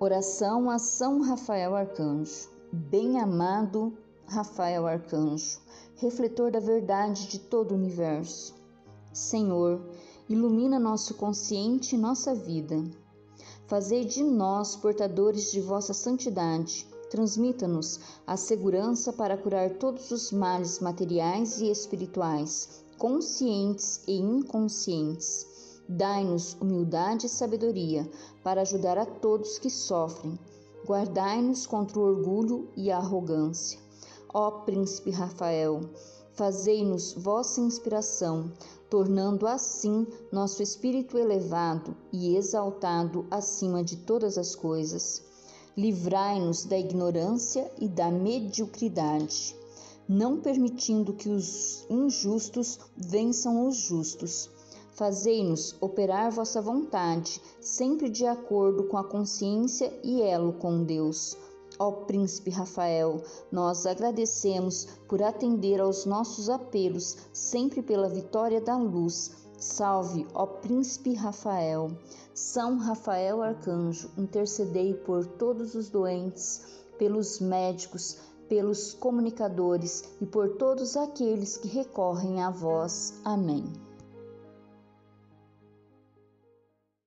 Oração a São Rafael Arcanjo. Bem-amado Rafael Arcanjo, refletor da verdade de todo o universo. Senhor, ilumina nosso consciente e nossa vida. Fazei de nós portadores de vossa santidade. Transmita-nos a segurança para curar todos os males materiais e espirituais, conscientes e inconscientes Dai-nos humildade e sabedoria para ajudar a todos que sofrem. Guardai-nos contra o orgulho e a arrogância. Ó Príncipe Rafael, fazei-nos vossa inspiração, tornando assim nosso espírito elevado e exaltado acima de todas as coisas. Livrai-nos da ignorância e da mediocridade, não permitindo que os injustos vençam os justos Fazei-nos operar vossa vontade, sempre de acordo com a consciência e elo com Deus. Ó Príncipe Rafael, nós agradecemos por atender aos nossos apelos, sempre pela vitória da luz. Salve, ó Príncipe Rafael. São Rafael Arcanjo, intercedei por todos os doentes, pelos médicos, pelos comunicadores e por todos aqueles que recorrem a vós. Amém.